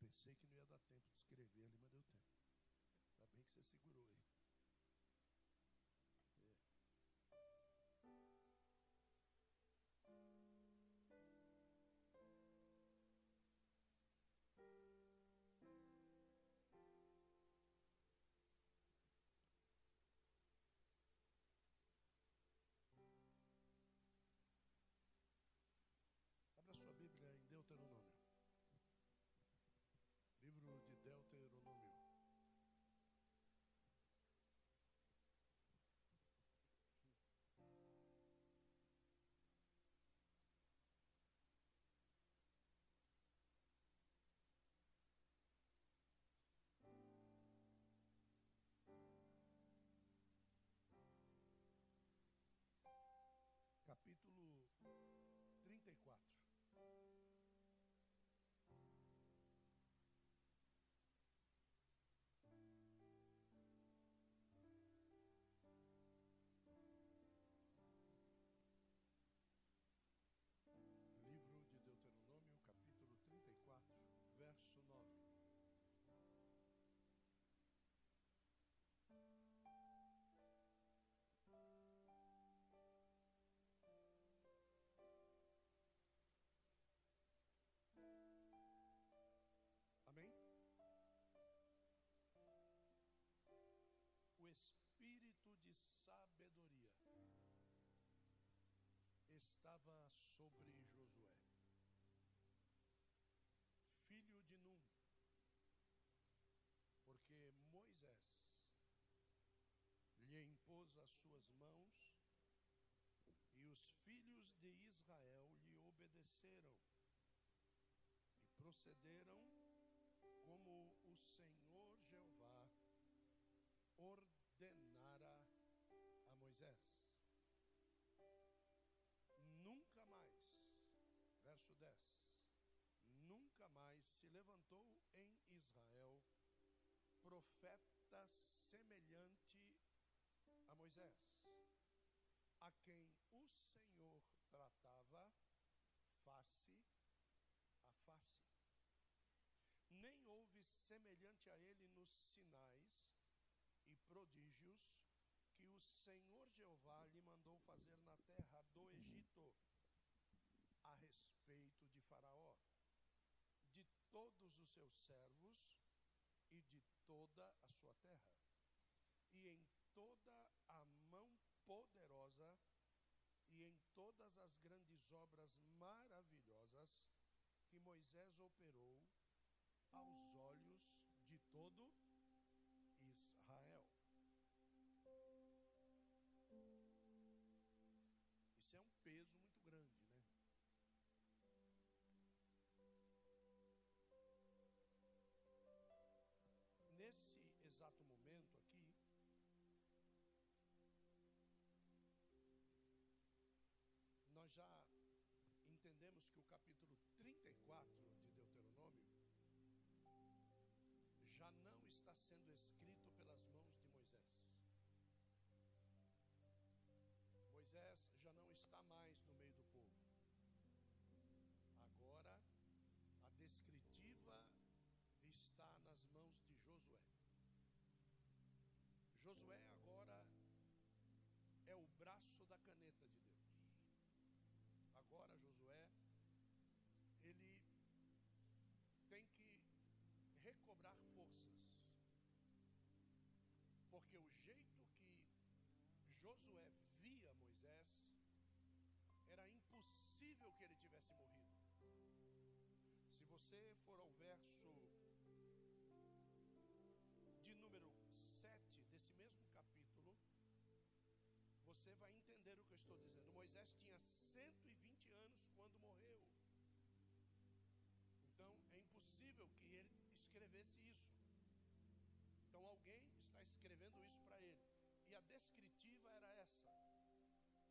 Eu pensei que não ia dar tempo de escrever ali, mas deu tempo. Ainda bem que você segurou aí. 34. Estava sobre Josué, filho de Num, porque Moisés lhe impôs as suas mãos e os filhos de Israel lhe obedeceram e procederam como o Senhor Jeová ordenara a Moisés. Verso 10: Nunca mais se levantou em Israel profeta semelhante a Moisés, a quem o Senhor tratava face a face. Nem houve semelhante a ele nos sinais e prodígios que o Senhor Jeová lhe mandou fazer na terra do Egito, Faraó, de todos os seus servos e de toda a sua terra, e em toda a mão poderosa e em todas as grandes obras maravilhosas que Moisés operou aos olhos de todo Israel. Isso é um peso muito está sendo escrito pelas mãos de Moisés. Moisés já não está mais no meio do povo. Agora, a descritiva está nas mãos de Josué. Josué agora é o braço da caneta de Deus. Agora, Josué, ele tem que recobrar forças. Porque o jeito que Josué via Moisés, era impossível que ele tivesse morrido. Se você for ao verso de número 7 desse mesmo capítulo, você vai entender o que eu estou dizendo. Moisés tinha 120 anos quando morreu. Então é impossível que ele escrevesse isso. Então alguém escrevendo isso para ele. E a descritiva era essa: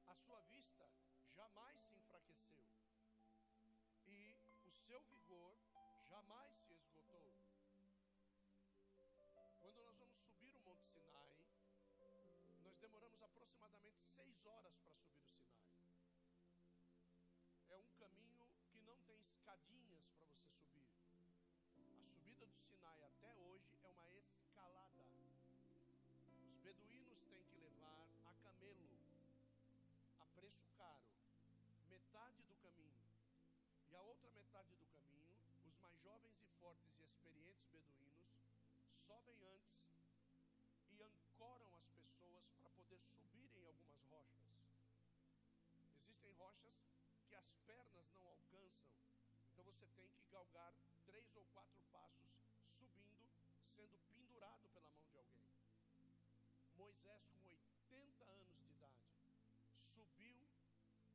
a sua vista jamais se enfraqueceu, e o seu vigor jamais se esgotou. Quando nós vamos subir o Monte Sinai, nós demoramos aproximadamente seis horas para subir o Sinai. É um caminho que não tem escadinha escadinhas para você subir. A subida do Sinai até hoje beduínos têm que levar a camelo, a preço caro, metade do caminho. E a outra metade do caminho, os mais jovens e fortes e experientes beduínos sobem antes e ancoram as pessoas para poder subir em algumas rochas. Existem rochas que as pernas não alcançam, então você tem que galgar três ou quatro passos subindo, sendo Moisés, com 80 anos de idade, subiu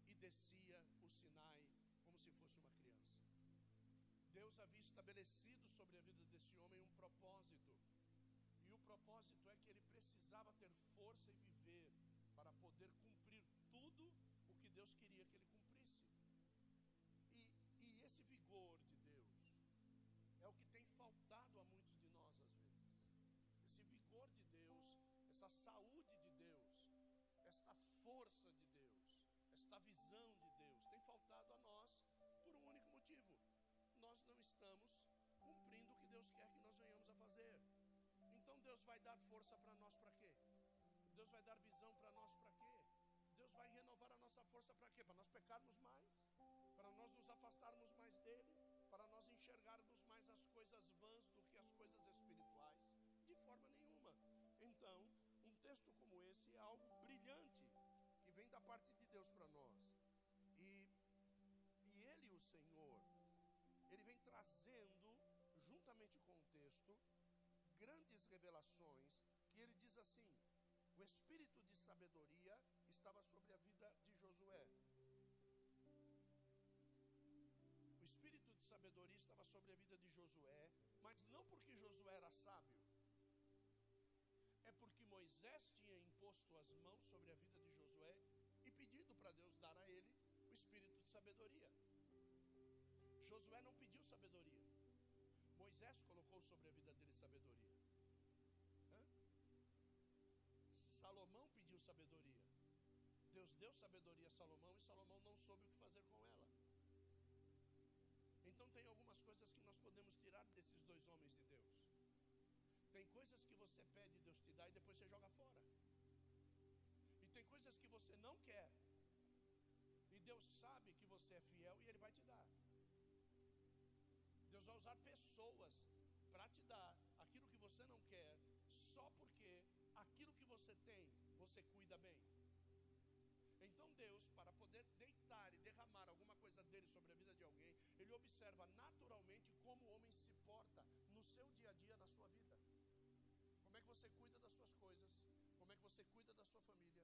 e descia o Sinai como se fosse uma criança. Deus havia estabelecido sobre a vida desse homem um propósito. E o propósito é que ele precisava ter força e viver para poder cumprir tudo o que Deus queria que ele esta força de Deus, esta visão de Deus tem faltado a nós por um único motivo. Nós não estamos cumprindo o que Deus quer que nós venhamos a fazer. Então Deus vai dar força para nós para quê? Deus vai dar visão para nós para quê? Deus vai renovar a nossa força para quê? Para nós pecarmos mais? Para nós nos afastarmos mais dele? Para nós enxergarmos mais as coisas vãs da parte de Deus para nós. E, e Ele, o Senhor, Ele vem trazendo, juntamente com o texto, grandes revelações, que Ele diz assim: o espírito de sabedoria estava sobre a vida de Josué. O espírito de sabedoria estava sobre a vida de Josué, mas não porque Josué era sábio, é porque Moisés tinha imposto as mãos sobre a vida de o espírito de sabedoria. Josué não pediu sabedoria, Moisés colocou sobre a vida dele sabedoria. Hã? Salomão pediu sabedoria. Deus deu sabedoria a Salomão e Salomão não soube o que fazer com ela. Então tem algumas coisas que nós podemos tirar desses dois homens de Deus. Tem coisas que você pede, Deus te dá e depois você joga fora. E tem coisas que você não quer. Deus sabe que você é fiel e Ele vai te dar. Deus vai usar pessoas para te dar aquilo que você não quer, só porque aquilo que você tem, você cuida bem. Então Deus, para poder deitar e derramar alguma coisa dele sobre a vida de alguém, ele observa naturalmente como o homem se porta no seu dia a dia, na sua vida. Como é que você cuida das suas coisas? Como é que você cuida da sua família?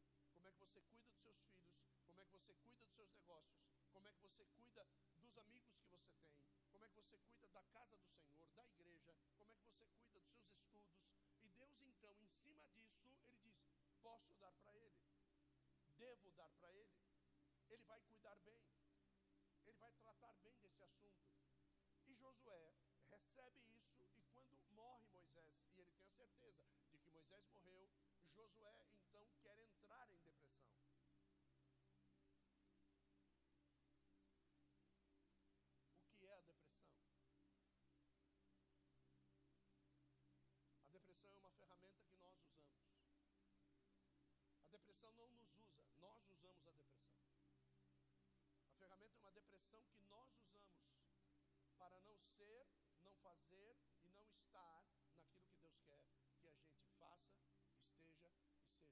Você cuida dos seus filhos? Como é que você cuida dos seus negócios? Como é que você cuida dos amigos que você tem? Como é que você cuida da casa do Senhor, da igreja? Como é que você cuida dos seus estudos? E Deus, então, em cima disso, ele diz: Posso dar para ele, devo dar para ele, ele vai cuidar bem, ele vai tratar bem desse assunto. E Josué recebe isso, e quando morre Moisés, e ele tem a certeza de que Moisés morreu, Josué uma depressão que nós usamos para não ser, não fazer e não estar naquilo que Deus quer que a gente faça, esteja e seja.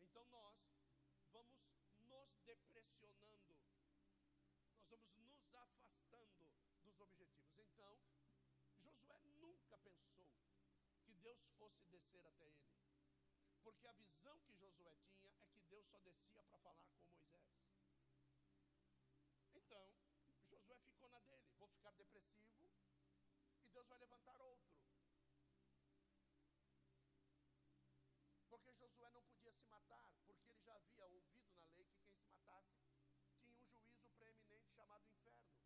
Então nós vamos nos depressionando, nós vamos nos afastando dos objetivos. Então, Josué nunca pensou que Deus fosse descer até ele, porque a visão que Josué tinha é que Deus só descia para falar com Moisés. Ficar depressivo e Deus vai levantar outro. Porque Josué não podia se matar, porque ele já havia ouvido na lei que quem se matasse tinha um juízo preeminente chamado inferno.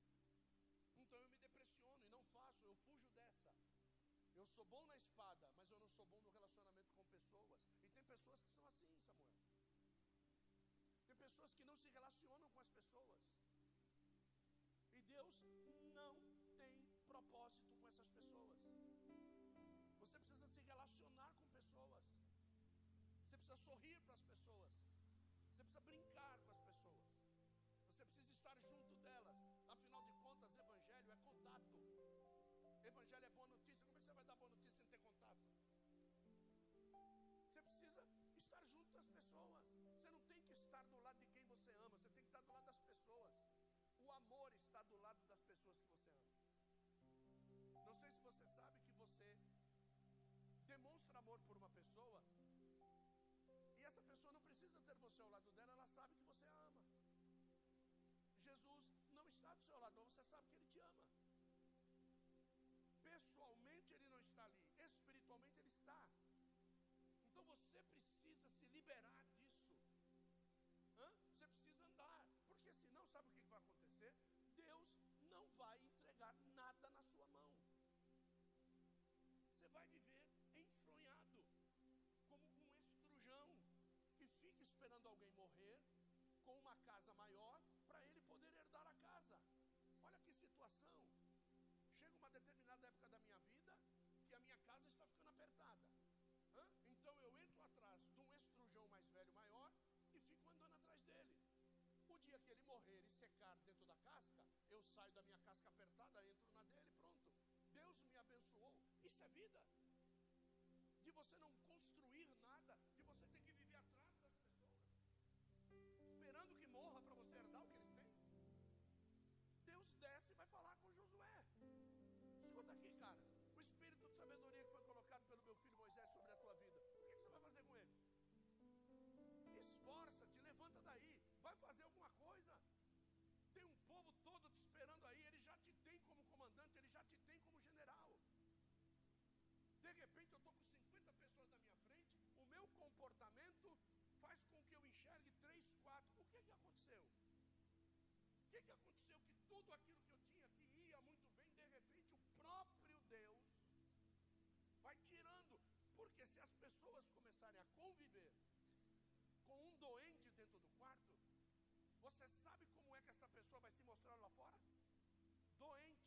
Então eu me depressiono e não faço, eu fujo dessa. Eu sou bom na espada, mas eu não sou bom no relacionamento com pessoas. E tem pessoas que são assim, Samuel. Tem pessoas que não se relacionam com as pessoas. Propósito com essas pessoas. Você precisa se relacionar com pessoas. Você precisa sorrir para as pessoas. Você precisa brincar com as pessoas. Você precisa estar junto delas. Afinal de contas, evangelho é contato. Evangelho é boa notícia. Como é que você vai dar boa notícia sem ter contato? Você precisa estar junto das pessoas. Você não tem que estar do lado de quem você ama. Você tem que estar do lado das pessoas. O amor está do lado das pessoas demonstra amor por uma pessoa e essa pessoa não precisa ter você ao lado dela, ela sabe que você a ama. Jesus não está do seu lado, você sabe que ele te ama. Pessoalmente ele não está ali, espiritualmente ele está. Esperando alguém morrer com uma casa maior para ele poder herdar a casa. Olha que situação. Chega uma determinada época da minha vida que a minha casa está ficando apertada. Hã? Então eu entro atrás de um estrujão mais velho, maior, e fico andando atrás dele. O dia que ele morrer e secar dentro da casca, eu saio da minha casca apertada, entro na dele, pronto. Deus me abençoou. Isso é vida. Esforça-te, levanta daí, vai fazer alguma coisa. Tem um povo todo te esperando aí, ele já te tem como comandante, ele já te tem como general. De repente eu estou com 50 pessoas na minha frente, o meu comportamento faz com que eu enxergue três, quatro. O que, que aconteceu? O que, que aconteceu? Que tudo aquilo que eu tinha, que ia muito bem, de repente o próprio Deus vai tirando. Porque se as pessoas começarem a conviver doente dentro do quarto, você sabe como é que essa pessoa vai se mostrar lá fora? Doente.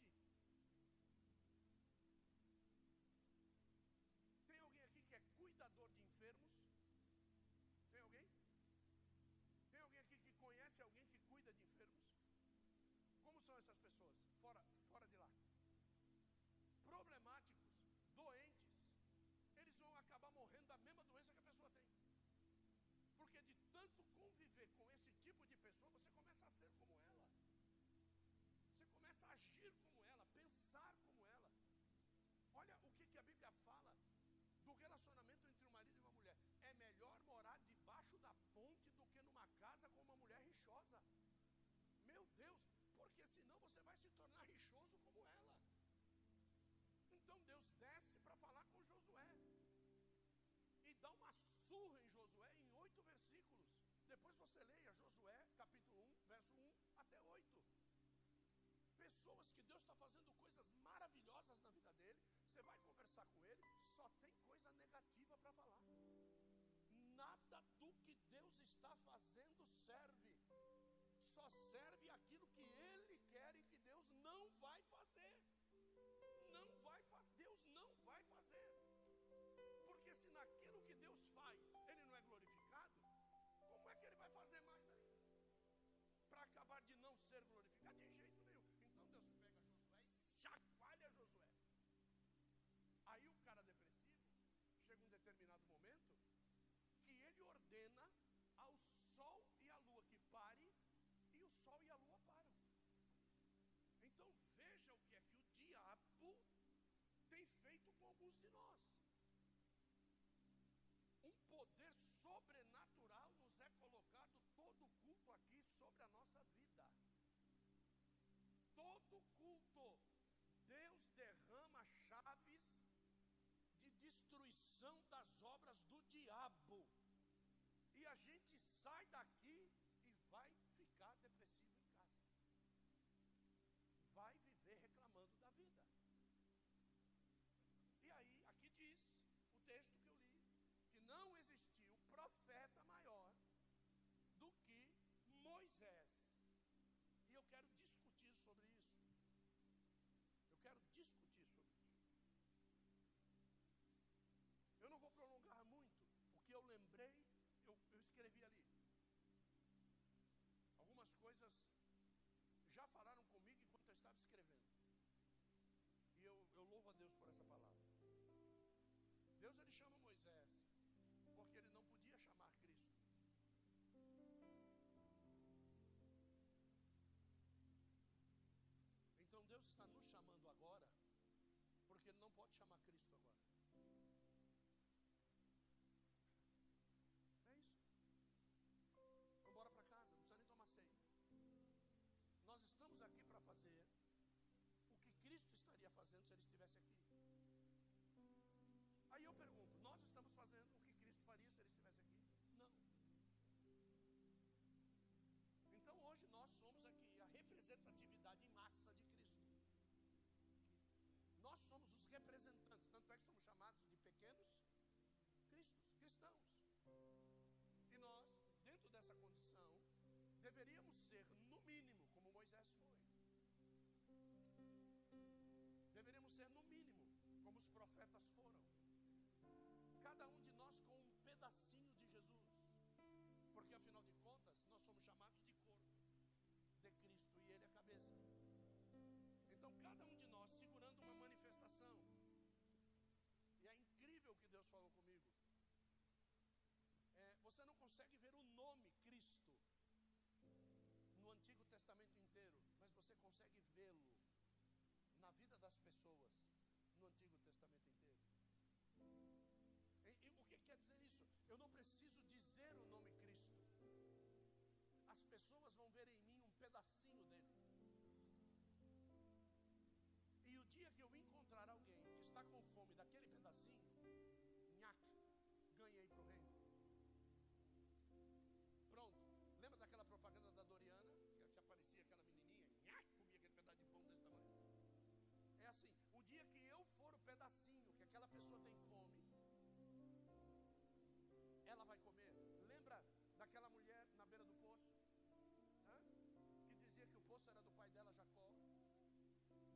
Olha o que, que a Bíblia fala do relacionamento entre um marido e uma mulher. É melhor morar debaixo da ponte do que numa casa com uma mulher rixosa. Meu Deus, porque senão você vai se tornar rixoso como ela. Então Deus desce para falar com Josué e dá uma surra em Josué em oito versículos. Depois você leia Josué, capítulo 1, verso 1 até 8. Pessoas que Deus está fazendo coisas maravilhosas na vida dele, você vai conversar com ele, só tem coisa negativa para falar. Nada do que Deus está fazendo serve. Só serve aquilo que ele quer e que Deus não vai fazer. Não vai fazer. Deus não vai fazer. Porque se naquilo que Deus faz ele não é glorificado, como é que ele vai fazer mais ainda? Para acabar de não ser glorificado de sobrenatural nos é colocado todo culto aqui sobre a nossa vida. Todo culto, Deus derrama chaves de destruição das obras do diabo. E a gente sai daqui Moisés. E eu quero discutir sobre isso. Eu quero discutir sobre isso. Eu não vou prolongar muito, porque eu lembrei, eu, eu escrevi ali. Algumas coisas já falaram comigo enquanto eu estava escrevendo. E eu, eu louvo a Deus por essa palavra. Deus ele chama Cristo estaria fazendo se Ele estivesse aqui. Aí eu pergunto: nós estamos fazendo o que Cristo faria se Ele estivesse aqui? Não. Então hoje nós somos aqui a representatividade em massa de Cristo. Nós somos os representantes, tanto é que somos chamados de pequenos cristos, cristãos. E nós, dentro dessa condição, deveríamos ser, no mínimo, como os profetas foram. Cada um de nós com um pedacinho de Jesus. Porque afinal de contas, nós somos chamados de corpo de Cristo e Ele é a cabeça. Então, cada um de nós segurando uma manifestação. E é incrível o que Deus falou comigo. É, você não consegue ver o nome Cristo no Antigo Testamento inteiro, mas você consegue na vida das pessoas no Antigo Testamento inteiro. E, e, o que quer dizer isso? Eu não preciso dizer o nome Cristo. As pessoas vão ver em mim um pedacinho dele. Ela vai comer. Lembra daquela mulher na beira do poço? Hã? Que dizia que o poço era do pai dela, Jacó.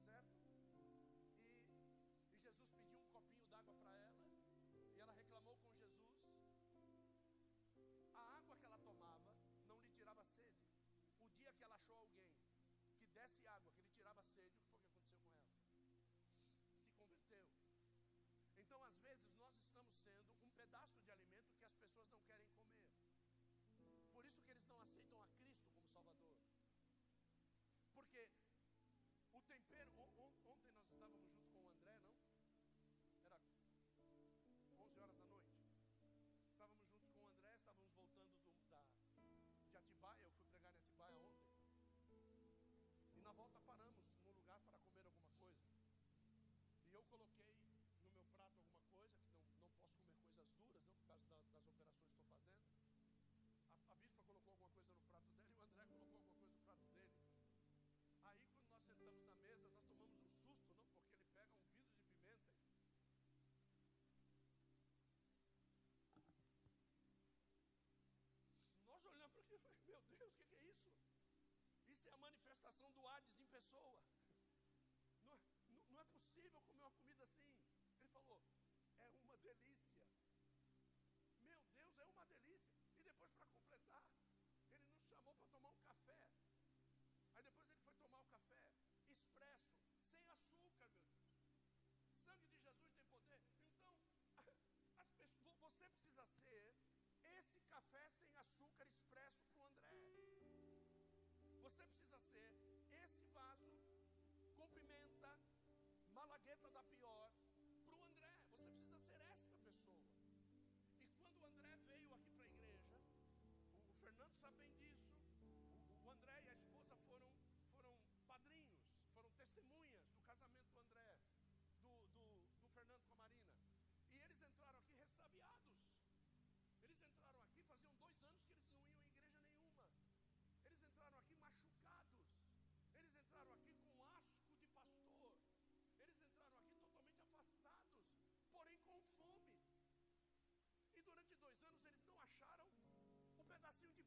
Certo? E, e Jesus pediu um copinho d'água para ela. E ela reclamou com Jesus. A água que ela tomava não lhe tirava sede. O dia que ela achou alguém que desse água, que lhe isso que eles não aceitam a Cristo como Salvador. Porque o tempero. Ontem nós estávamos junto com o André, não? Era 11 horas da noite. Estávamos juntos com o André, estávamos voltando do, da, de Atibaia. Eu fui manifestação do Hades em pessoa. Não é, não, não é possível comer uma comida assim. Ele falou: É uma delícia. Meu Deus, é uma delícia. E depois, para completar, ele nos chamou para tomar um café. Aí depois ele foi tomar o café expresso, sem açúcar, meu Deus. Sangue de Jesus tem poder. Então, as pessoas, você precisa ser esse café sem açúcar expresso malagueta da pior, para o André. Você precisa ser esta pessoa. E quando o André veio aqui para a igreja, o, o Fernando sabe bem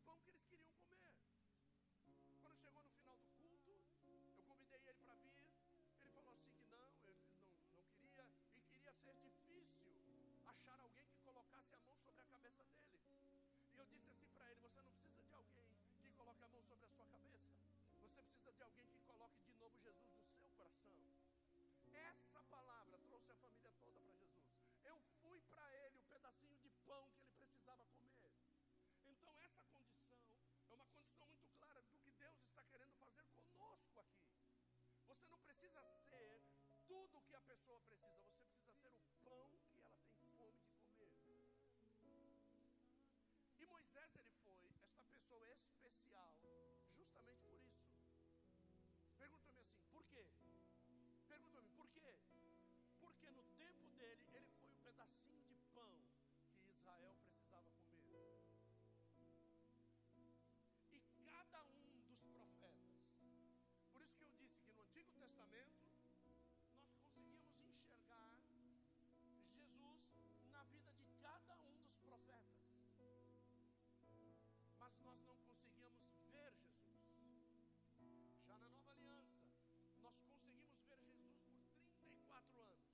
pão que eles queriam comer. Quando chegou no final do culto, eu convidei ele para vir. Ele falou assim que não, ele não, não queria, e queria ser difícil achar alguém que colocasse a mão sobre a cabeça dele. E eu disse assim para ele: Você não precisa de alguém que coloque a mão sobre a sua cabeça, você precisa de alguém que coloque de novo Jesus no seu coração. Essa tudo que a pessoa precisa. Você precisa ser o pão que ela tem fome de comer. E Moisés ele foi esta pessoa especial, justamente por isso. Pergunta-me assim, por quê? Pergunta-me, por quê? Porque no tempo dele, ele foi o pedacinho de pão que Israel mas nós não conseguíamos ver Jesus. Já na nova aliança, nós conseguimos ver Jesus por 34 anos.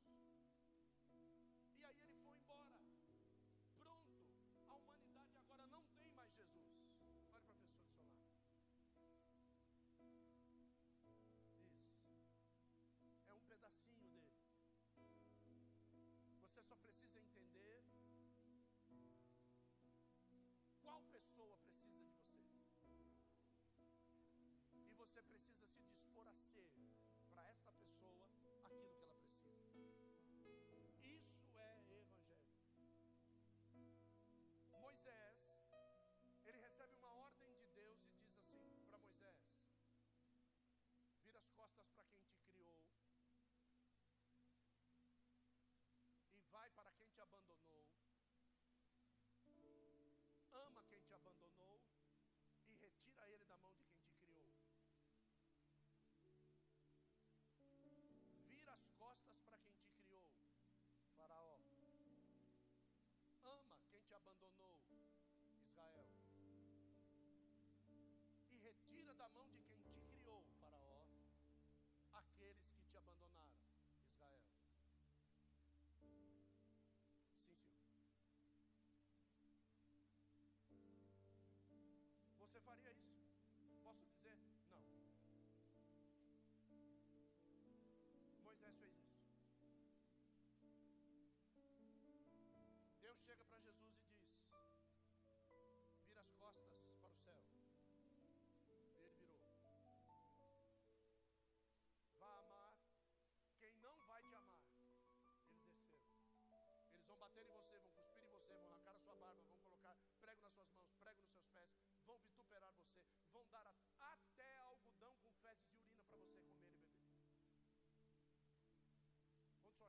E aí ele foi embora. Pronto. A humanidade agora não tem mais Jesus. Olhe para a pessoa do seu lado. Isso. É um pedacinho dele. Você só precisa entender qual pessoa precisa você precisa se dispor a ser para esta pessoa aquilo que ela precisa. Isso é evangelho. Moisés, ele recebe uma ordem de Deus e diz assim para Moisés: vira as costas para quem te costas para quem te criou, Faraó. Ama quem te abandonou, Israel. E retira da mão de quem te criou, Faraó, aqueles que te abandonaram, Israel. Sim, senhor. Você faria isso?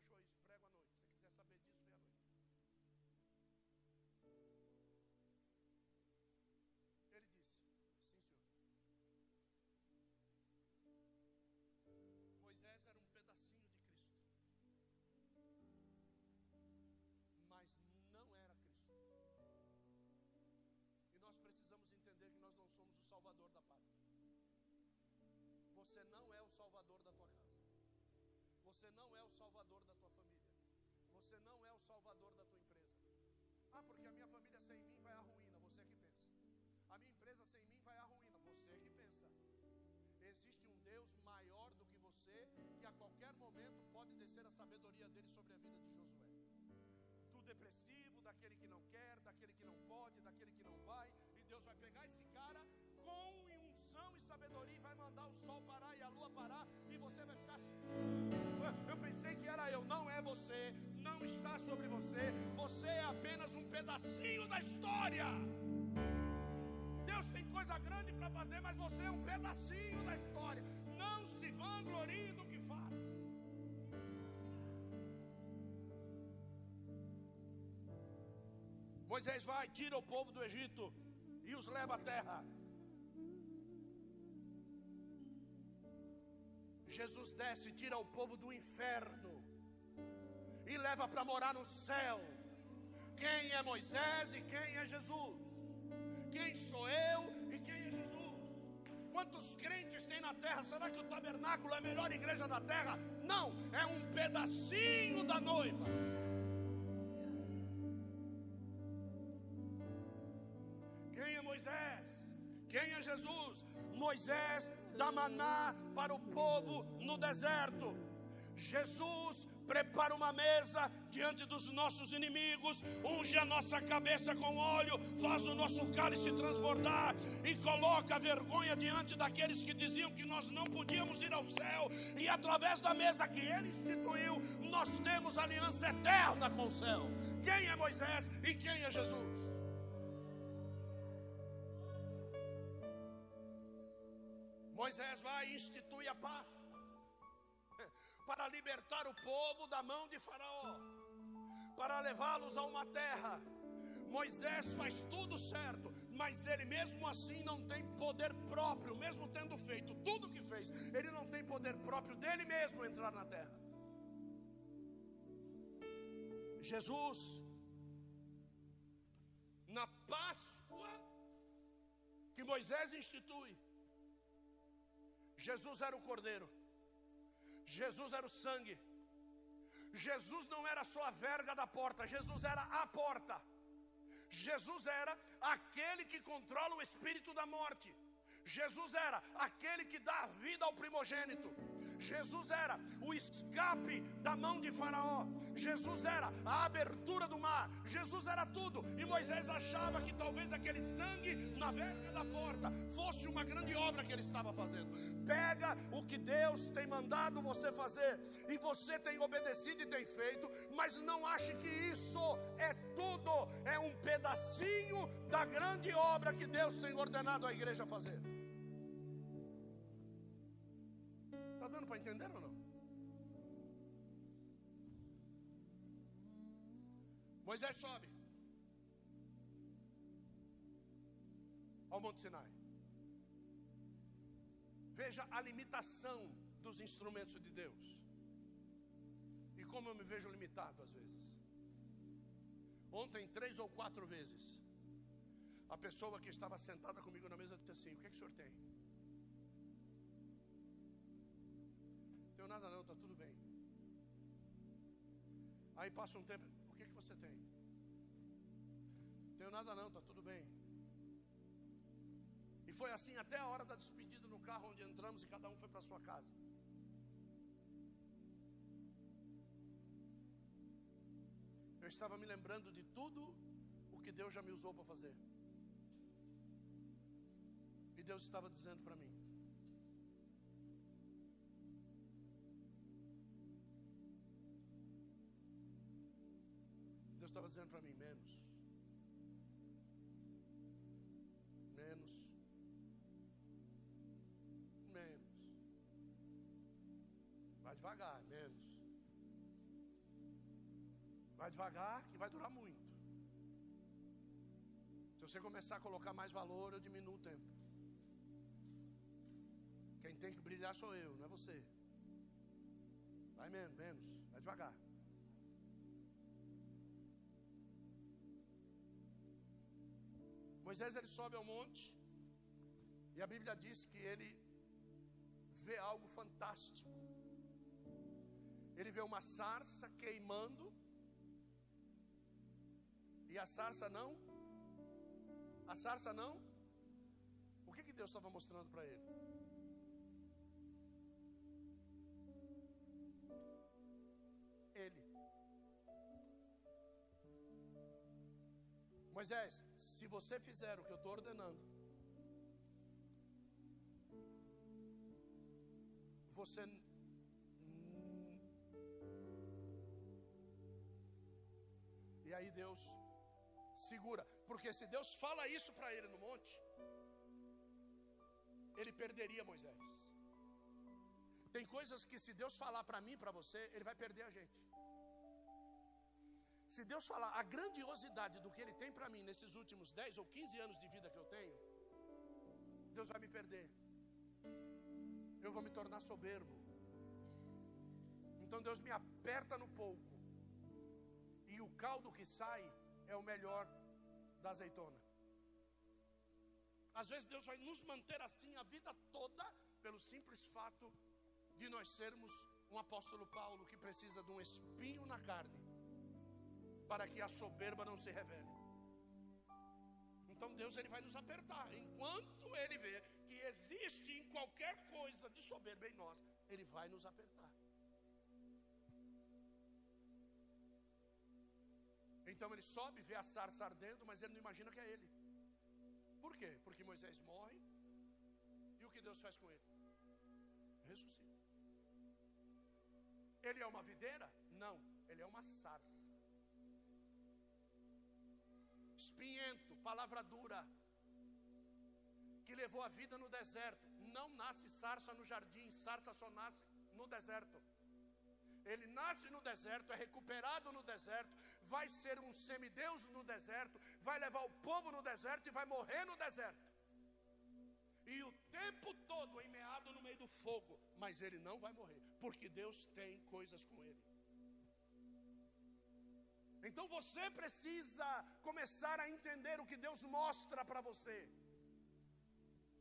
Achou isso? Prego à noite. Se quiser saber disso, vem à noite. Ele disse: Sim, senhor. Moisés era um pedacinho de Cristo, mas não era Cristo. E nós precisamos entender que nós não somos o salvador da pátria. Você não é o salvador da tua. Você não é o salvador da tua família. Você não é o salvador da tua empresa. Ah, porque a minha família sem mim vai à ruína. Você que pensa. A minha empresa sem mim vai à ruína. Você que pensa. Existe um Deus maior do que você, que a qualquer momento pode descer a sabedoria dele sobre a vida de Josué. Do depressivo, daquele que não quer, daquele que não pode, daquele que não vai, e Deus vai pegar esse cara com unção e sabedoria e vai mandar o sol parar e a lua parar, era eu, não é você, não está sobre você, você é apenas um pedacinho da história. Deus tem coisa grande para fazer, mas você é um pedacinho da história. Não se vanglorie do que faz. Moisés vai, tira o povo do Egito e os leva à terra. Jesus desce, tira o povo do inferno e leva para morar no céu. Quem é Moisés e quem é Jesus? Quem sou eu e quem é Jesus? Quantos crentes tem na terra? Será que o tabernáculo é a melhor igreja da terra? Não, é um pedacinho da noiva. Quem é Moisés? Quem é Jesus? Moisés dá maná para o povo no deserto. Jesus prepara uma mesa diante dos nossos inimigos, unge a nossa cabeça com óleo, faz o nosso cálice transbordar e coloca a vergonha diante daqueles que diziam que nós não podíamos ir ao céu, e através da mesa que ele instituiu, nós temos aliança eterna com o céu. Quem é Moisés e quem é Jesus? Moisés vai e institui a Páscoa para libertar o povo da mão de Faraó, para levá-los a uma terra. Moisés faz tudo certo, mas ele mesmo assim não tem poder próprio, mesmo tendo feito tudo o que fez, ele não tem poder próprio dele mesmo entrar na terra. Jesus, na Páscoa que Moisés institui, Jesus era o cordeiro. Jesus era o sangue. Jesus não era só a verga da porta, Jesus era a porta. Jesus era aquele que controla o espírito da morte. Jesus era aquele que dá vida ao primogênito. Jesus era o escape da mão de Faraó. Jesus era a abertura do mar. Jesus era tudo. E Moisés achava que talvez aquele sangue na verga da porta fosse uma grande obra que ele estava fazendo. Pega o que Deus tem mandado você fazer e você tem obedecido e tem feito, mas não ache que isso é tudo. É um pedacinho da grande obra que Deus tem ordenado a igreja fazer. Dando para entender ou não? Moisés sobe ao Monte Sinai. Veja a limitação dos instrumentos de Deus. E como eu me vejo limitado às vezes. Ontem, três ou quatro vezes, a pessoa que estava sentada comigo na mesa disse assim: O que, é que o senhor tem? Tenho nada não, está tudo bem. Aí passa um tempo, o que, que você tem? Tenho nada não, está tudo bem. E foi assim até a hora da despedida no carro onde entramos e cada um foi para sua casa. Eu estava me lembrando de tudo o que Deus já me usou para fazer. E Deus estava dizendo para mim: estava dizendo para mim: menos. Menos. Menos. Vai devagar, menos. Vai devagar que vai durar muito. Se você começar a colocar mais valor, eu diminuo o tempo. Quem tem que brilhar sou eu, não é você. Vai menos, menos, vai devagar. Moisés ele sobe ao monte e a Bíblia diz que ele vê algo fantástico. Ele vê uma sarça queimando e a sarça não. A sarça não. O que, que Deus estava mostrando para ele? Moisés, se você fizer o que eu estou ordenando, você. E aí Deus segura, porque se Deus fala isso para ele no monte, ele perderia Moisés. Tem coisas que se Deus falar para mim, para você, ele vai perder a gente. Se Deus falar a grandiosidade do que Ele tem para mim nesses últimos 10 ou 15 anos de vida que eu tenho, Deus vai me perder. Eu vou me tornar soberbo. Então Deus me aperta no pouco. E o caldo que sai é o melhor da azeitona. Às vezes Deus vai nos manter assim a vida toda, pelo simples fato de nós sermos um apóstolo Paulo que precisa de um espinho na carne para que a soberba não se revele. Então Deus ele vai nos apertar. Enquanto ele vê que existe em qualquer coisa de soberba em nós, ele vai nos apertar. Então ele sobe, vê a sarça ardendo, mas ele não imagina que é ele. Por quê? Porque Moisés morre e o que Deus faz com ele? Ressuscita. Ele é uma videira? Não, ele é uma sarça. Espinhento, palavra dura, que levou a vida no deserto. Não nasce sarça no jardim, sarça só nasce no deserto. Ele nasce no deserto, é recuperado no deserto, vai ser um semideus no deserto, vai levar o povo no deserto e vai morrer no deserto. E o tempo todo meado no meio do fogo, mas ele não vai morrer, porque Deus tem coisas com ele. Então você precisa começar a entender o que Deus mostra para você.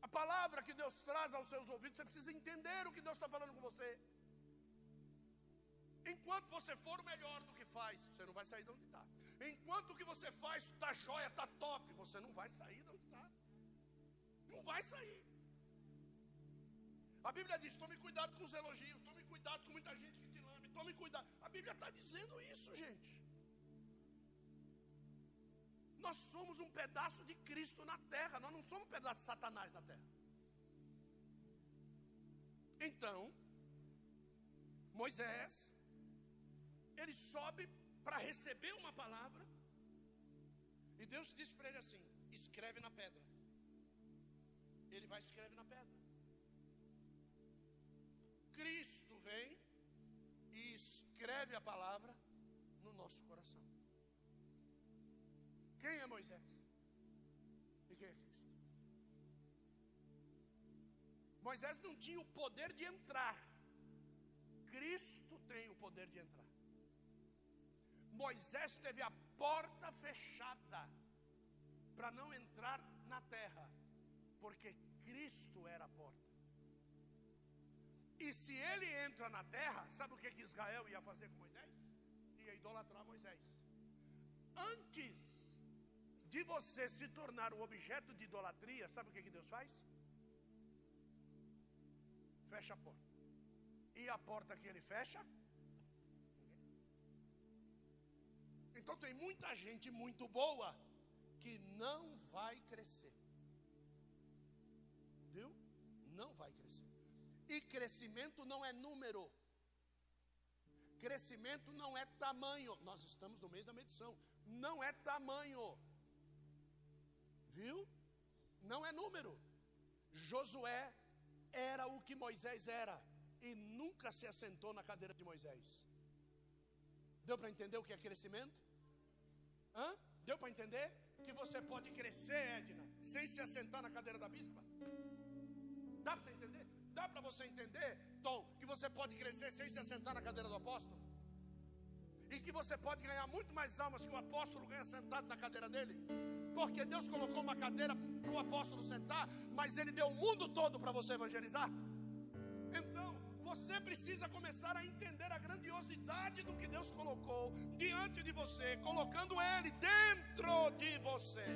A palavra que Deus traz aos seus ouvidos, você precisa entender o que Deus está falando com você. Enquanto você for o melhor do que faz, você não vai sair de onde está. Enquanto o que você faz está jóia, está top, você não vai sair de onde está. Não vai sair. A Bíblia diz: tome cuidado com os elogios, tome cuidado com muita gente que te lame, tome cuidado. A Bíblia está dizendo isso, gente. Nós somos um pedaço de Cristo na terra, nós não somos um pedaço de Satanás na terra. Então, Moisés, ele sobe para receber uma palavra, e Deus disse para ele assim: escreve na pedra. Ele vai escrever na pedra. Cristo vem e escreve a palavra no nosso coração. Quem é Moisés? E quem é Cristo? Moisés não tinha o poder de entrar. Cristo tem o poder de entrar. Moisés teve a porta fechada para não entrar na terra, porque Cristo era a porta. E se ele entra na terra, sabe o que, que Israel ia fazer com Moisés? Ia idolatrar Moisés. Antes de você se tornar um objeto de idolatria, sabe o que, que Deus faz? Fecha a porta. E a porta que ele fecha? Então tem muita gente muito boa que não vai crescer. Viu? Não vai crescer. E crescimento não é número. Crescimento não é tamanho. Nós estamos no mês da medição. Não é tamanho. Viu? Não é número. Josué era o que Moisés era e nunca se assentou na cadeira de Moisés. Deu para entender o que é crescimento? Hã? Deu para entender? Que você pode crescer, Edna, sem se assentar na cadeira da bispa? Dá para você entender? Dá para você entender, Tom, que você pode crescer sem se assentar na cadeira do apóstolo? E que você pode ganhar muito mais almas que o apóstolo ganha sentado na cadeira dele? Porque Deus colocou uma cadeira para o apóstolo sentar, mas ele deu o mundo todo para você evangelizar. Então, você precisa começar a entender a grandiosidade do que Deus colocou diante de você, colocando Ele dentro de você.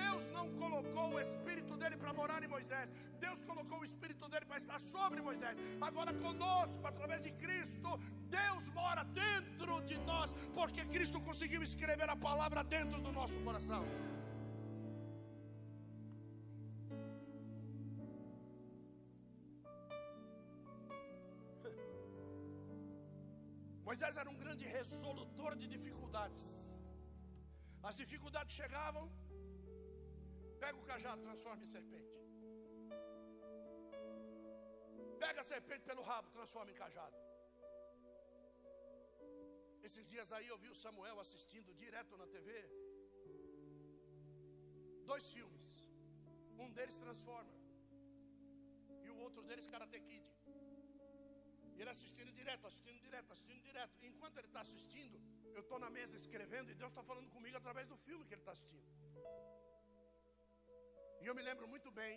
Deus não colocou o Espírito dele para morar em Moisés, Deus colocou o Espírito dele para estar sobre Moisés. Agora, conosco, através de Cristo, Deus mora dentro de nós, porque Cristo conseguiu escrever a palavra dentro do nosso coração. Moisés era um grande resolutor de dificuldades. As dificuldades chegavam, Pega o cajado, transforma em serpente. Pega a serpente pelo rabo, transforma em cajado. Esses dias aí eu vi o Samuel assistindo direto na TV. Dois filmes. Um deles transforma. E o outro deles Karate Kid. E ele assistindo direto, assistindo direto, assistindo direto. E enquanto ele está assistindo, eu estou na mesa escrevendo e Deus está falando comigo através do filme que ele está assistindo. E eu me lembro muito bem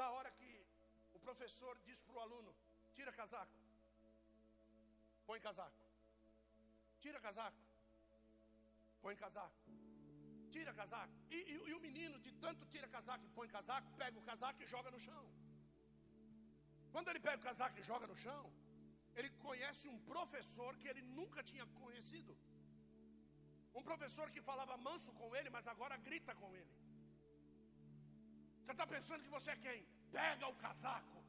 da hora que o professor diz para o aluno: tira casaco, põe casaco, tira casaco, põe casaco, tira casaco. E, e, e o menino, de tanto tira casaco e põe casaco, pega o casaco e joga no chão. Quando ele pega o casaco e joga no chão, Ele conhece um professor que ele nunca tinha conhecido. Um professor que falava manso com ele, mas agora grita com ele. Você está pensando que você é quem? Pega o casaco.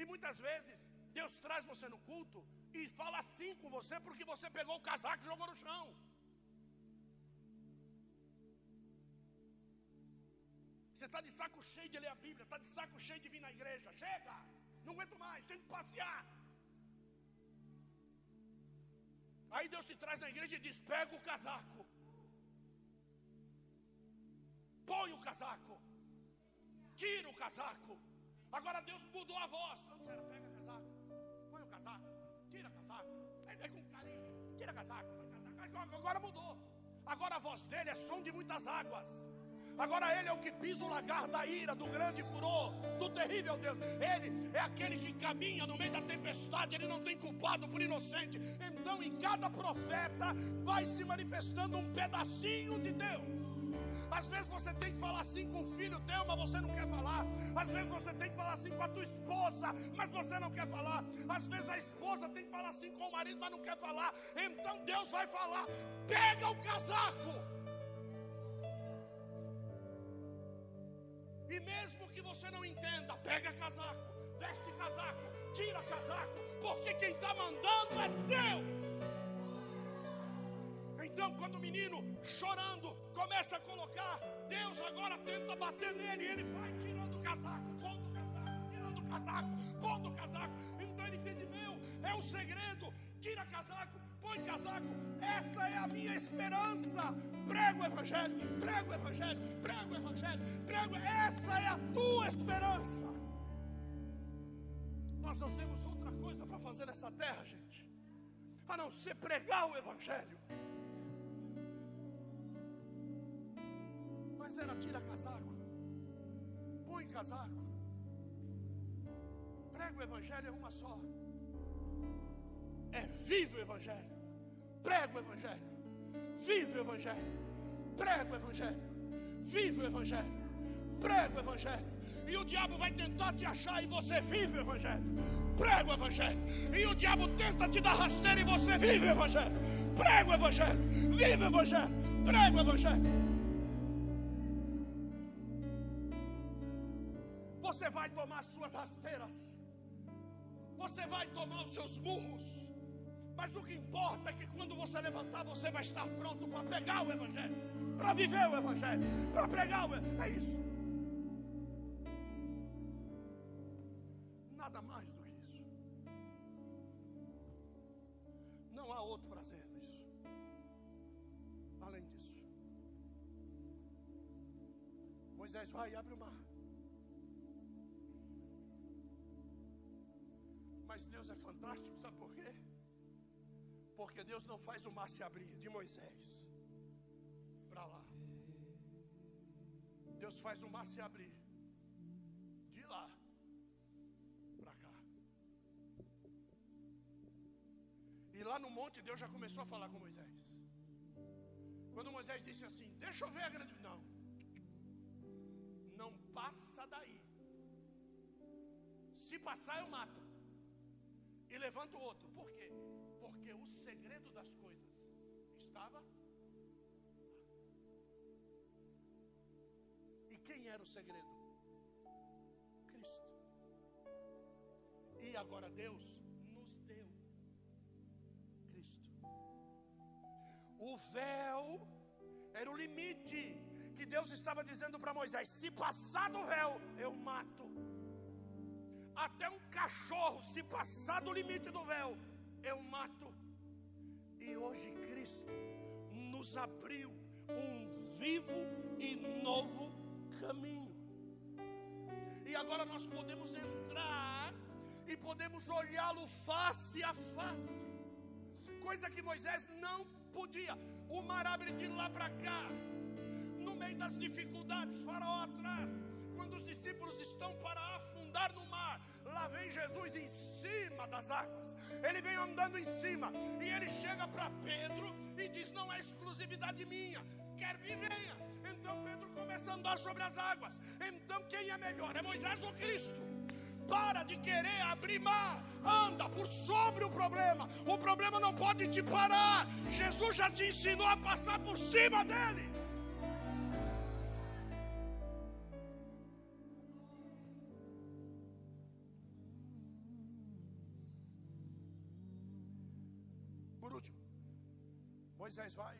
E muitas vezes Deus traz você no culto e fala assim com você porque você pegou o casaco e jogou no chão. Você está de saco cheio de ler a Bíblia, está de saco cheio de vir na igreja. Chega! Não aguento mais, tenho que passear. Aí Deus te traz na igreja e diz: pega o casaco. Põe o casaco. Tira o casaco. Agora Deus mudou a voz. Antes era pega casaco. Põe o casaco. Tira casaco. É, com carinho. Tira casaco. Põe casaco. Agora mudou. Agora a voz dele é som de muitas águas. Agora ele é o que pisa o lagar da ira, do grande furor, do terrível Deus. Ele é aquele que caminha no meio da tempestade, ele não tem culpado por inocente. Então, em cada profeta vai se manifestando um pedacinho de Deus. Às vezes você tem que falar assim com o filho teu, mas você não quer falar. Às vezes você tem que falar assim com a tua esposa, mas você não quer falar. Às vezes a esposa tem que falar assim com o marido, mas não quer falar. Então Deus vai falar: pega o casaco. E mesmo que você não entenda, pega casaco, veste casaco, tira casaco, porque quem está mandando é Deus. Então, quando o menino chorando começa a colocar, Deus agora tenta bater nele, e ele vai tirando o casaco, pondo o casaco, tirando o casaco, pondo o casaco. Então ele entende: meu, é um segredo, tira casaco, põe casaco, essa é a minha esperança. Prego o Evangelho, prego o Evangelho, prego o Evangelho, prego, essa é a tua esperança. Nós não temos outra coisa para fazer nessa terra, gente, a não ser pregar o Evangelho. Mas era tira casaco, põe casaco, prega o Evangelho é uma só é vive o Evangelho, prega o Evangelho, vive o Evangelho, prega o Evangelho, vive o Evangelho, prega o Evangelho. E o diabo vai tentar te achar e você vive o Evangelho, prega o Evangelho. E o diabo tenta te dar rasteira e você vive o Evangelho, prega o Evangelho, vive o Evangelho, prega o Evangelho. Você vai tomar suas rasteiras, você vai tomar os seus murros. Mas o que importa é que quando você levantar, você vai estar pronto para pregar o Evangelho, para viver o Evangelho, para pregar o Evangelho. É isso. Nada mais do que isso. Não há outro prazer nisso. Além disso. Moisés vai e abre o mar. Mas Deus é fantástico, sabe por quê? Porque Deus não faz o mar se abrir de Moisés para lá. Deus faz o mar se abrir de lá para cá. E lá no monte Deus já começou a falar com Moisés. Quando Moisés disse assim: Deixa eu ver a grande. Não, não passa daí. Se passar, eu mato. E levanto outro. Por quê? Porque o segredo das coisas estava. E quem era o segredo? Cristo. E agora Deus nos deu Cristo. O véu era o limite que Deus estava dizendo para Moisés: se passar do véu, eu mato. Até um cachorro, se passar do limite do véu, eu mato. E hoje Cristo nos abriu um vivo e novo caminho. E agora nós podemos entrar e podemos olhá-lo face a face. Coisa que Moisés não podia. O mar abre de lá para cá. No meio das dificuldades, Faraó atrás. Quando os discípulos estão para afundar no mar, lá vem Jesus em cima das águas. Ele vem andando em cima e ele chega para Pedro e diz: Não é exclusividade minha, quer vir, venha. Então Pedro começa a andar sobre as águas. Então quem é melhor? É Moisés ou Cristo? Para de querer abrir mar, anda por sobre o problema. O problema não pode te parar. Jesus já te ensinou a passar por cima dele. Moisés vai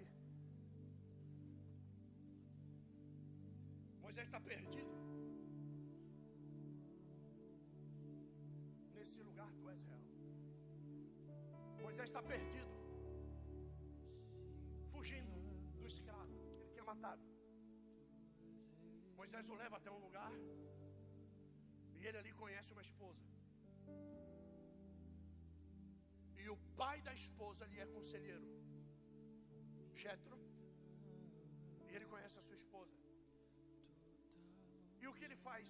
Moisés está perdido. Nesse lugar tu és real. Moisés está perdido. Fugindo do escravo ele tinha matado. Moisés o leva até um lugar. E ele ali conhece uma esposa. E o pai da esposa lhe é conselheiro. Jetro. E ele conhece a sua esposa. E o que ele faz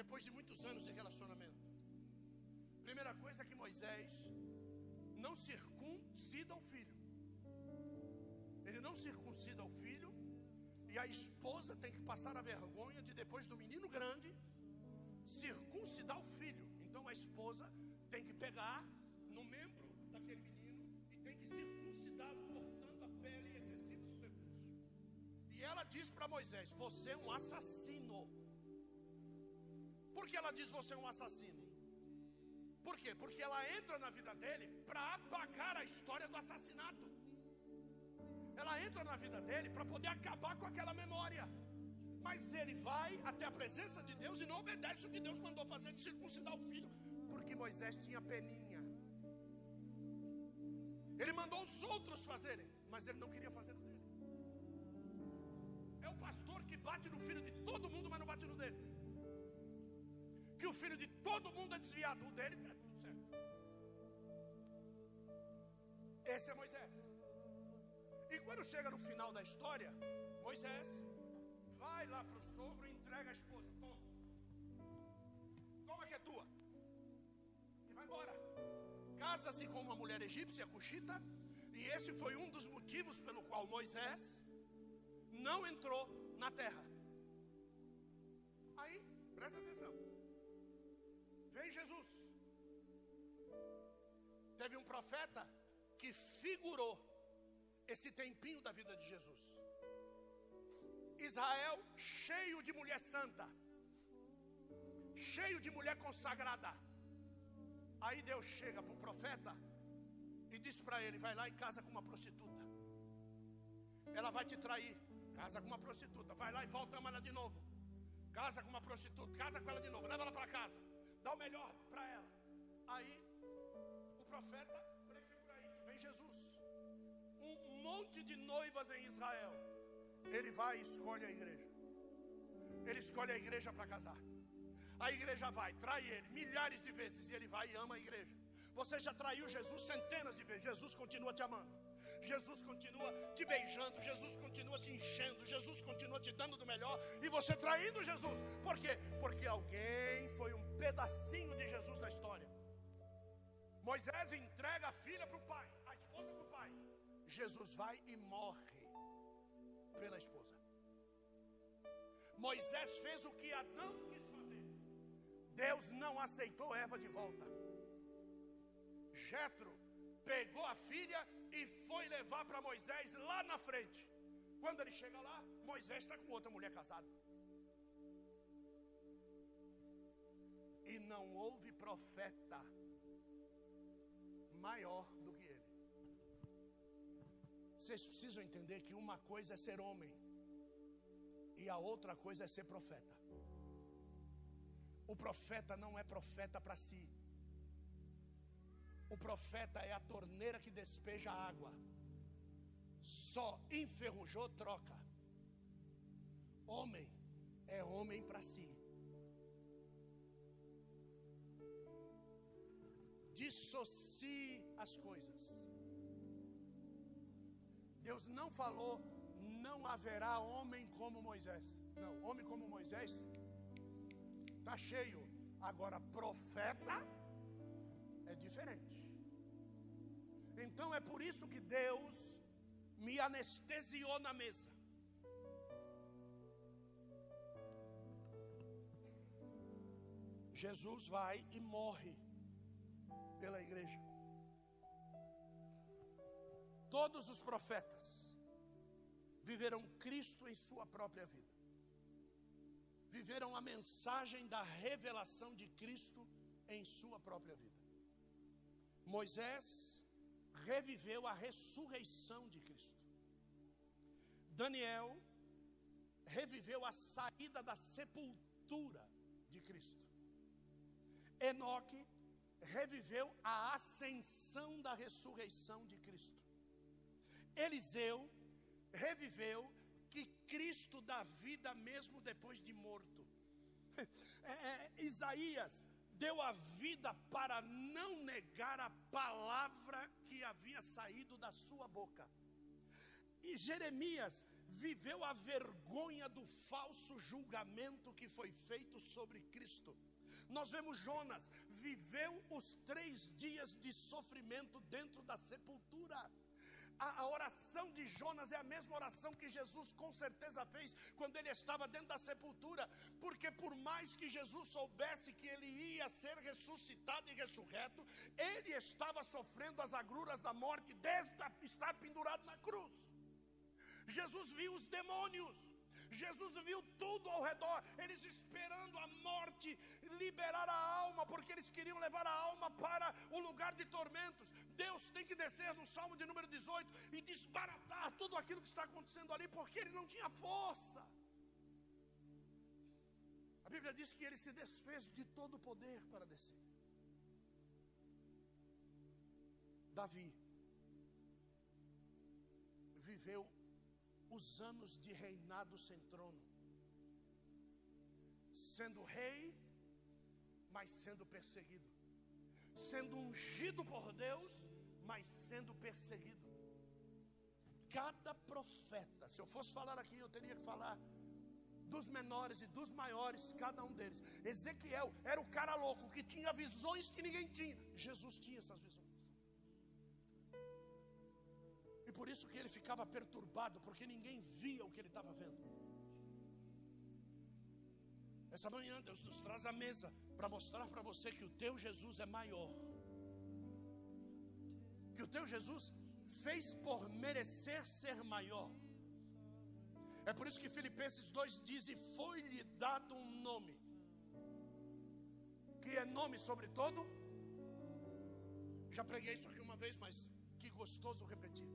depois de muitos anos de relacionamento? Primeira coisa é que Moisés não circuncida o filho. Ele não circuncida o filho e a esposa tem que passar a vergonha de depois do menino grande circuncidar o filho. Então a esposa tem que pegar no membro daquele menino e tem que circuncidá-lo ela diz para Moisés: "Você é um assassino por que ela diz você é um assassino? Por quê? Porque ela entra na vida dele para apagar a história do assassinato. Ela entra na vida dele para poder acabar com aquela memória. Mas ele vai até a presença de Deus e não obedece o que Deus mandou fazer de circuncidar o filho, porque Moisés tinha peninha. Ele mandou os outros fazerem, mas ele não queria fazer pastor que bate no filho de todo mundo, mas não bate no dele que o filho de todo mundo é desviado, o dele está tudo certo. Esse é Moisés. E quando chega no final da história, Moisés vai lá para o sogro e entrega a esposa. Toma. Toma que é tua. E vai embora. Casa-se com uma mulher egípcia, Cuxita. E esse foi um dos motivos pelo qual Moisés não entrou na terra. Aí, presta atenção. Vem Jesus. Teve um profeta que figurou esse tempinho da vida de Jesus. Israel cheio de mulher santa, cheio de mulher consagrada. Aí Deus chega para o profeta e diz para ele: vai lá e casa com uma prostituta. Ela vai te trair, casa com uma prostituta. Vai lá e volta, ama ela de novo. Casa com uma prostituta, casa com ela de novo, leva ela para casa dá o melhor para ela. Aí o profeta prefigura isso. Vem Jesus, um monte de noivas em Israel. Ele vai e escolhe a igreja. Ele escolhe a igreja para casar. A igreja vai, trai ele milhares de vezes e ele vai e ama a igreja. Você já traiu Jesus centenas de vezes. Jesus continua te amando. Jesus continua te beijando, Jesus continua te enchendo, Jesus continua te dando do melhor e você traindo Jesus. Por quê? Porque alguém foi um pedacinho de Jesus na história. Moisés entrega a filha para o pai, a esposa para o pai. Jesus vai e morre pela esposa. Moisés fez o que Adão quis fazer. Deus não aceitou Eva de volta. Jetro pegou a filha e foi levar para Moisés lá na frente. Quando ele chega lá, Moisés está com outra mulher casada. E não houve profeta maior do que ele. Vocês precisam entender que uma coisa é ser homem e a outra coisa é ser profeta. O profeta não é profeta para si. O profeta é a torneira que despeja água. Só enferrujou, troca. Homem é homem para si. Dissocie as coisas. Deus não falou, não haverá homem como Moisés. Não, homem como Moisés está cheio. Agora, profeta é diferente. Então é por isso que Deus me anestesiou na mesa. Jesus vai e morre pela igreja. Todos os profetas viveram Cristo em sua própria vida. Viveram a mensagem da revelação de Cristo em sua própria vida. Moisés reviveu a ressurreição de Cristo. Daniel reviveu a saída da sepultura de Cristo. Enoque reviveu a ascensão da ressurreição de Cristo. Eliseu reviveu que Cristo dá vida mesmo depois de morto. É, é, Isaías deu a vida para não negar a palavra que havia saído da sua boca. E Jeremias viveu a vergonha do falso julgamento que foi feito sobre Cristo. Nós vemos Jonas viveu os três dias de sofrimento dentro da sepultura. A, a, oração de Jonas é a mesma oração que Jesus com certeza fez quando ele estava dentro da sepultura, porque por mais que Jesus soubesse que ele ia ser ressuscitado e ressurreto, ele estava sofrendo as agruras da morte desde estar pendurado na cruz. Jesus viu os demônios. Jesus viu tudo ao redor, eles esperando a morte liberar a alma, porque eles queriam levar a alma para o lugar de tormentos. Deus tem que descer no Salmo de número 18 e desbaratar tudo aquilo que está acontecendo ali, porque ele não tinha força. A Bíblia diz que ele se desfez de todo o poder para descer. Davi viveu os anos de reinado sem trono, sendo rei, mas sendo perseguido, sendo ungido por Deus, mas sendo perseguido. Cada profeta, se eu fosse falar aqui, eu teria que falar dos menores e dos maiores, cada um deles. Ezequiel era o cara louco que tinha visões que ninguém tinha. Jesus tinha essas visões. Por isso que ele ficava perturbado, porque ninguém via o que ele estava vendo. Essa manhã Deus nos traz a mesa para mostrar para você que o teu Jesus é maior. Que o teu Jesus fez por merecer ser maior. É por isso que Filipenses 2 diz: E foi-lhe dado um nome, que é nome sobre todo. Já preguei isso aqui uma vez, mas que gostoso repetir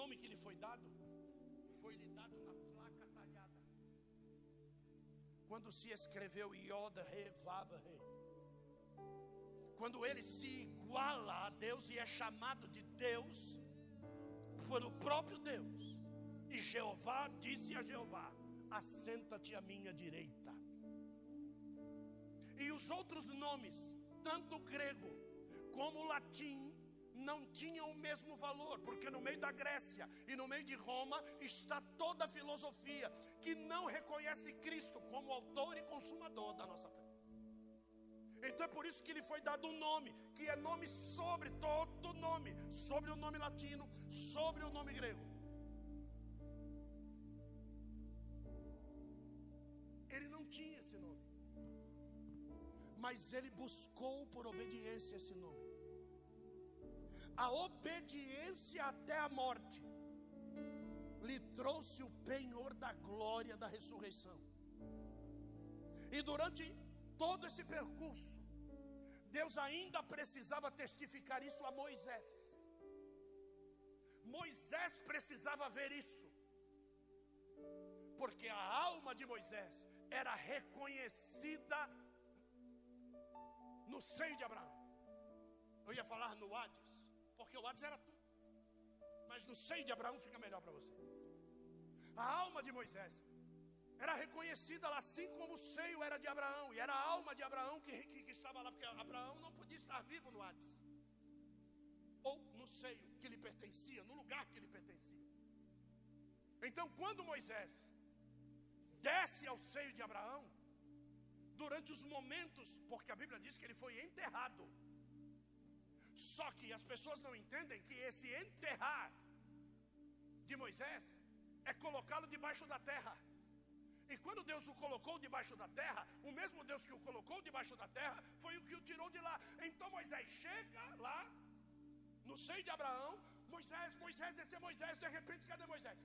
nome que lhe foi dado foi lhe dado na placa talhada. Quando se escreveu Ioda Re Vava Re. Quando ele se iguala a Deus e é chamado de Deus pelo próprio Deus. E Jeová disse a Jeová: Assenta-te à minha direita. E os outros nomes, tanto grego como latim, não tinham o mesmo valor, porque no meio da Grécia e no meio de Roma está toda a filosofia que não reconhece Cristo como autor e consumador da nossa fé. Então é por isso que lhe foi dado um nome, que é nome sobre todo nome, sobre o nome latino, sobre o nome grego. Ele não tinha esse nome, mas ele buscou por obediência esse nome a obediência até a morte lhe trouxe o penhor da glória da ressurreição. E durante todo esse percurso, Deus ainda precisava testificar isso a Moisés. Moisés precisava ver isso, porque a alma de Moisés era reconhecida no seio de Abraão. Eu ia falar no Hades, porque o Hades era tudo. Mas no seio de Abraão fica melhor para você. A alma de Moisés era reconhecida lá, assim como o seio era de Abraão, e era a alma de Abraão que, que, que estava lá, porque Abraão não podia estar vivo no Hades, ou no seio que lhe pertencia, no lugar que lhe pertencia. Então, quando Moisés desce ao seio de Abraão, durante os momentos, porque a Bíblia diz que ele foi enterrado, só que as pessoas não entendem que esse enterrar de Moisés é colocá-lo debaixo da terra. E quando Deus o colocou debaixo da terra, o mesmo Deus que o colocou debaixo da terra foi o que o tirou de lá. Então Moisés chega lá, no seio de Abraão, Moisés, Moisés, esse é Moisés, de repente, cadê Moisés?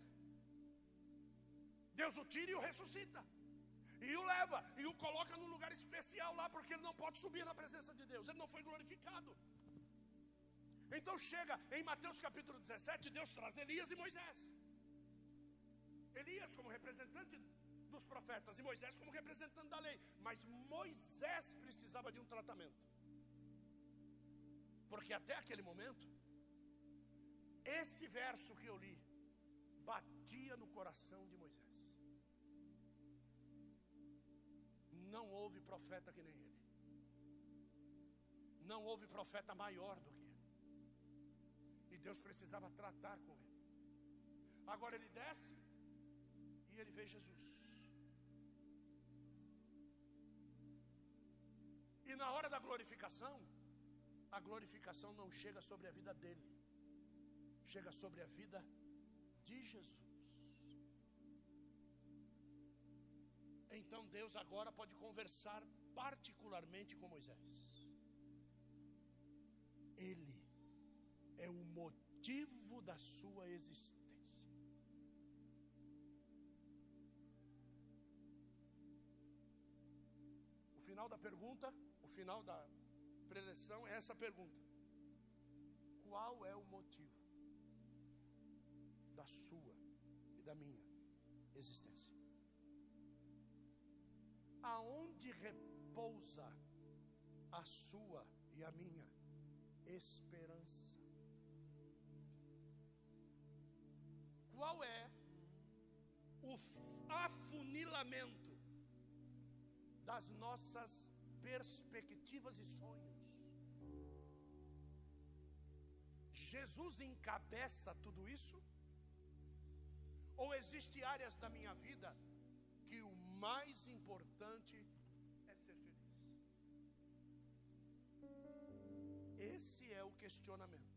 Deus o tira e o ressuscita. E o leva, e o coloca num lugar especial lá, porque ele não pode subir na presença de Deus, ele não foi glorificado. Então chega em Mateus capítulo 17, Deus traz Elias e Moisés. Elias como representante dos profetas e Moisés como representante da lei. Mas Moisés precisava de um tratamento. Porque até aquele momento, esse verso que eu li batia no coração de Moisés. Não houve profeta que nem ele. Não houve profeta maior do que Deus precisava tratar com ele. Agora ele desce e ele vê Jesus. E na hora da glorificação, a glorificação não chega sobre a vida dele, chega sobre a vida de Jesus. Então Deus agora pode conversar particularmente com Moisés. Ele é o motivo da sua existência. O final da pergunta, o final da preleção é essa pergunta: Qual é o motivo da sua e da minha existência? Aonde repousa a sua e a minha esperança? Qual é o afunilamento das nossas perspectivas e sonhos? Jesus encabeça tudo isso? Ou existem áreas da minha vida que o mais importante é ser feliz? Esse é o questionamento.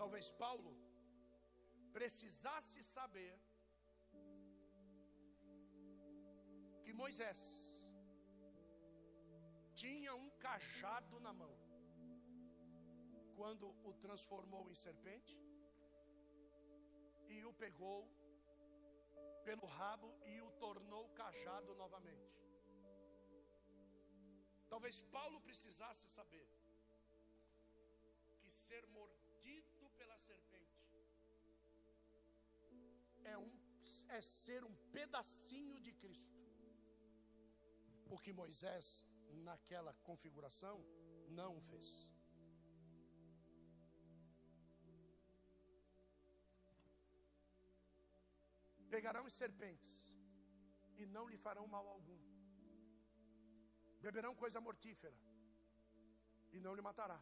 Talvez Paulo precisasse saber que Moisés tinha um cajado na mão quando o transformou em serpente e o pegou pelo rabo e o tornou cajado novamente. Talvez Paulo precisasse saber que ser é, um, é ser um pedacinho de Cristo. O que Moisés, naquela configuração, não fez. Pegarão as serpentes e não lhe farão mal algum. Beberão coisa mortífera e não lhe matará.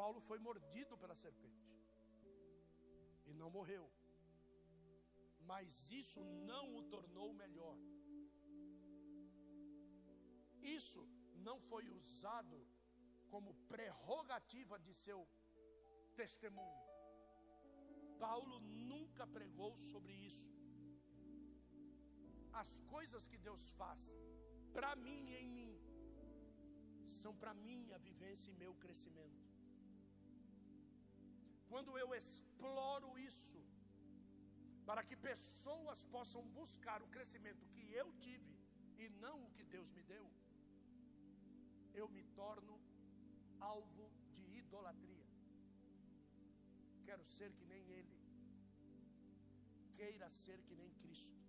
Paulo foi mordido pela serpente e não morreu. Mas isso não o tornou melhor. Isso não foi usado como prerrogativa de seu testemunho. Paulo nunca pregou sobre isso. As coisas que Deus faz para mim e em mim são para minha vivência e meu crescimento. Quando eu exploro isso para que pessoas possam buscar o crescimento que eu tive e não o que Deus me deu, eu me torno alvo de idolatria. Quero ser que nem Ele, queira ser que nem Cristo.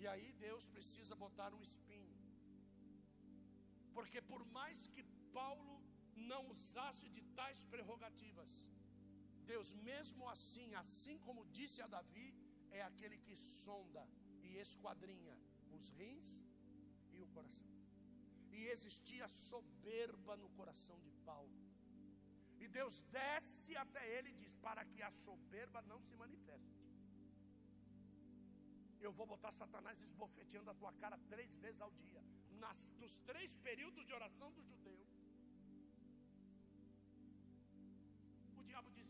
E aí Deus precisa botar um espinho, porque por mais que Paulo não usasse de tais prerrogativas, Deus mesmo assim, assim como disse a Davi, é aquele que sonda e esquadrinha os rins e o coração. E existia soberba no coração de Paulo. E Deus desce até ele e diz: para que a soberba não se manifeste. eu vou botar Satanás esbofeteando a tua cara três vezes ao dia, nas, nos três períodos de oração do judeu.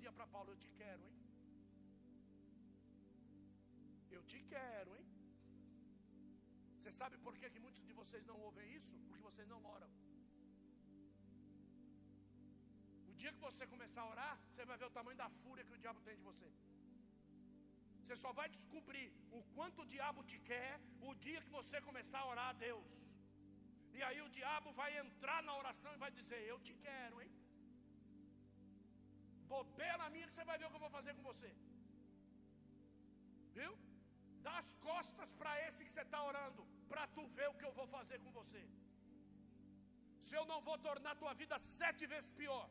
Dizia para Paulo: Eu te quero, hein? Eu te quero, hein? Você sabe por que, que muitos de vocês não ouvem isso? Porque vocês não oram. O dia que você começar a orar, você vai ver o tamanho da fúria que o diabo tem de você. Você só vai descobrir o quanto o diabo te quer o dia que você começar a orar a Deus. E aí o diabo vai entrar na oração e vai dizer: Eu te quero, hein? Bobeira minha que você vai ver o que eu vou fazer com você. Viu? Dá as costas para esse que você está orando, para tu ver o que eu vou fazer com você. Se eu não vou tornar tua vida sete vezes pior,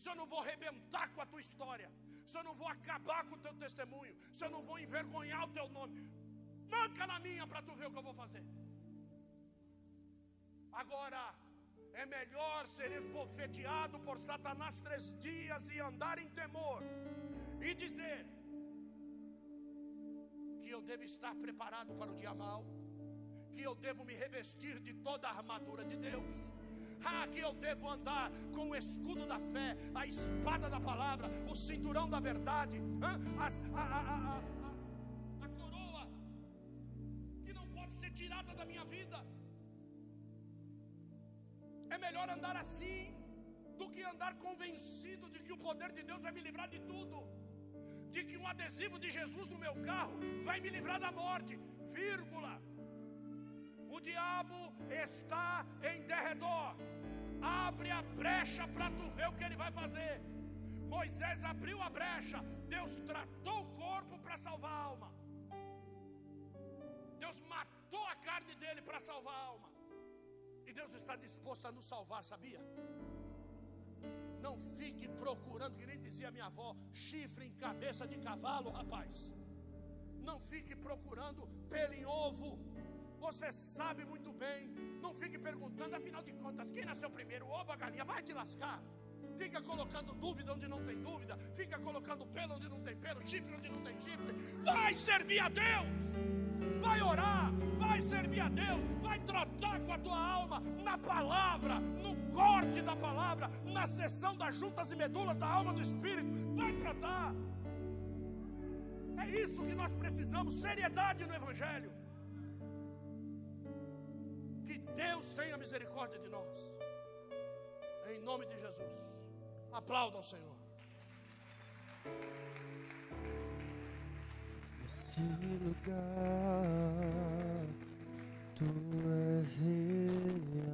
se eu não vou arrebentar com a tua história, se eu não vou acabar com o teu testemunho, se eu não vou envergonhar o teu nome, manca na minha para tu ver o que eu vou fazer. Agora, é melhor ser esbofeteado por Satanás três dias e andar em temor e dizer: eu devo estar preparado para o dia mal, que eu devo me revestir de toda a armadura de Deus. Ah, que eu devo andar com o escudo da fé, a espada da palavra, o cinturão da verdade, as, a, a, a assim do que andar convencido de que o poder de Deus vai me livrar de tudo de que um adesivo de Jesus no meu carro vai me livrar da morte, vírgula. O diabo está em derredor. Abre a brecha para tu ver o que ele vai fazer. Moisés abriu a brecha, Deus tratou o corpo para salvar a alma. Deus matou a carne dele para salvar a alma. E Deus está disposto a nos salvar, sabia? Não fique procurando, que nem dizia minha avó, chifre em cabeça de cavalo, rapaz. Não fique procurando pelo em ovo. Você sabe muito bem. Não fique perguntando, afinal de contas, quem nasceu primeiro, ovo a galinha? Vai te lascar. Fica colocando dúvida onde não tem dúvida. Fica colocando pelo onde não tem pelo, chifre onde não tem chifre. Vai servir a Deus. Vai orar. Vai servir a Deus. Vai tratar com a tua alma na palavra, no corte da palavra, na sessão das juntas e medulas da alma do Espírito. Vai tratar. É isso que nós precisamos: seriedade no Evangelho. Que Deus tenha misericórdia de nós. Em nome de Jesus. Aplauda ao Senhor. Nesse lugar with you.